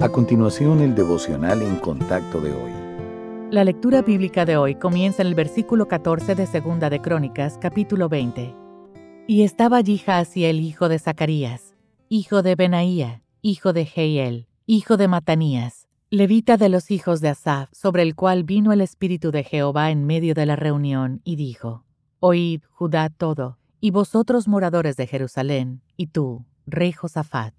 A continuación, el devocional en contacto de hoy. La lectura bíblica de hoy comienza en el versículo 14 de Segunda de Crónicas, capítulo 20. Y estaba allí Jaasiel, hijo de Zacarías, hijo de Benaía, hijo de Jeiel, hijo de Matanías, levita de los hijos de Asaf, sobre el cual vino el Espíritu de Jehová en medio de la reunión, y dijo, Oíd, Judá todo, y vosotros moradores de Jerusalén, y tú, rey Josafat,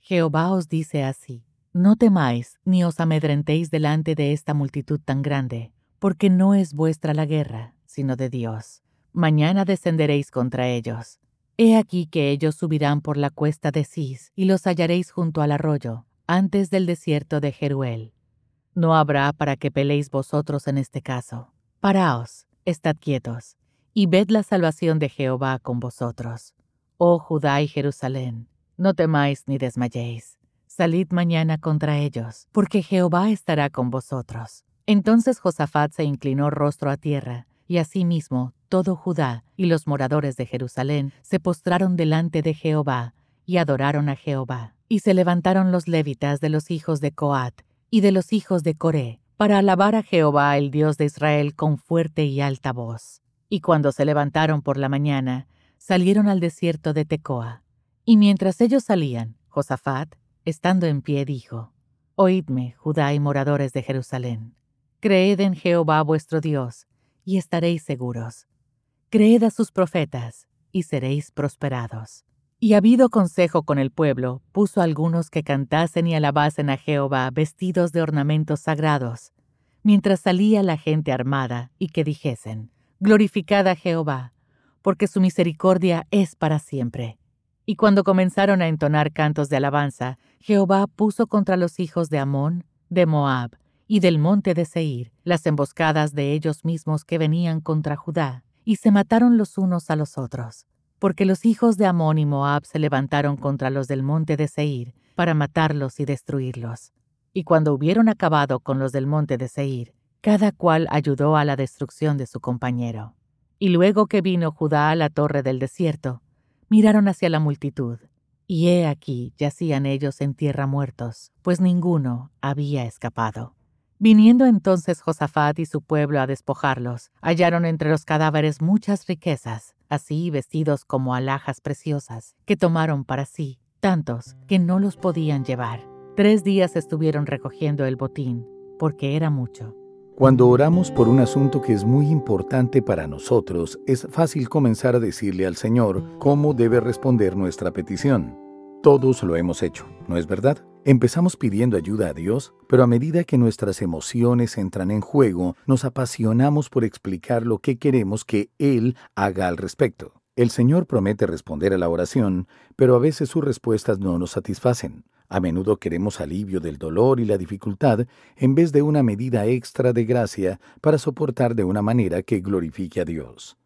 Jehová os dice así, no temáis ni os amedrentéis delante de esta multitud tan grande, porque no es vuestra la guerra, sino de Dios. Mañana descenderéis contra ellos. He aquí que ellos subirán por la cuesta de Cis, y los hallaréis junto al arroyo, antes del desierto de Jeruel. No habrá para que peleéis vosotros en este caso. Paraos, estad quietos, y ved la salvación de Jehová con vosotros. Oh Judá y Jerusalén, no temáis ni desmayéis Salid mañana contra ellos, porque Jehová estará con vosotros. Entonces Josafat se inclinó rostro a tierra, y asimismo todo Judá y los moradores de Jerusalén se postraron delante de Jehová y adoraron a Jehová. Y se levantaron los levitas de los hijos de Coat y de los hijos de Coré, para alabar a Jehová el Dios de Israel con fuerte y alta voz. Y cuando se levantaron por la mañana, salieron al desierto de Tecoa. Y mientras ellos salían, Josafat Estando en pie dijo, Oídme, Judá y moradores de Jerusalén. Creed en Jehová vuestro Dios, y estaréis seguros. Creed a sus profetas, y seréis prosperados. Y habido consejo con el pueblo, puso algunos que cantasen y alabasen a Jehová vestidos de ornamentos sagrados, mientras salía la gente armada, y que dijesen, Glorificad a Jehová, porque su misericordia es para siempre. Y cuando comenzaron a entonar cantos de alabanza, Jehová puso contra los hijos de Amón, de Moab y del monte de Seir las emboscadas de ellos mismos que venían contra Judá, y se mataron los unos a los otros. Porque los hijos de Amón y Moab se levantaron contra los del monte de Seir para matarlos y destruirlos. Y cuando hubieron acabado con los del monte de Seir, cada cual ayudó a la destrucción de su compañero. Y luego que vino Judá a la torre del desierto, miraron hacia la multitud, y he aquí yacían ellos en tierra muertos, pues ninguno había escapado. Viniendo entonces Josafat y su pueblo a despojarlos, hallaron entre los cadáveres muchas riquezas, así vestidos como alhajas preciosas, que tomaron para sí, tantos que no los podían llevar. Tres días estuvieron recogiendo el botín, porque era mucho. Cuando oramos por un asunto que es muy importante para nosotros, es fácil comenzar a decirle al Señor cómo debe responder nuestra petición. Todos lo hemos hecho, ¿no es verdad? Empezamos pidiendo ayuda a Dios, pero a medida que nuestras emociones entran en juego, nos apasionamos por explicar lo que queremos que Él haga al respecto. El Señor promete responder a la oración, pero a veces sus respuestas no nos satisfacen. A menudo queremos alivio del dolor y la dificultad en vez de una medida extra de gracia para soportar de una manera que glorifique a Dios.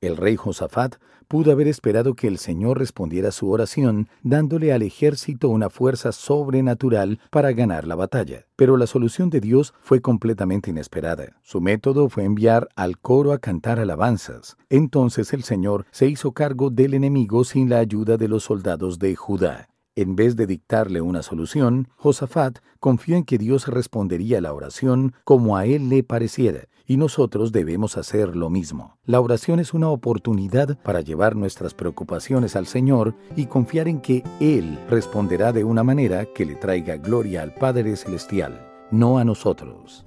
El rey Josafat pudo haber esperado que el Señor respondiera su oración, dándole al ejército una fuerza sobrenatural para ganar la batalla. Pero la solución de Dios fue completamente inesperada. Su método fue enviar al coro a cantar alabanzas. Entonces el Señor se hizo cargo del enemigo sin la ayuda de los soldados de Judá. En vez de dictarle una solución, Josafat confió en que Dios respondería a la oración como a él le pareciera, y nosotros debemos hacer lo mismo. La oración es una oportunidad para llevar nuestras preocupaciones al Señor y confiar en que Él responderá de una manera que le traiga gloria al Padre Celestial, no a nosotros.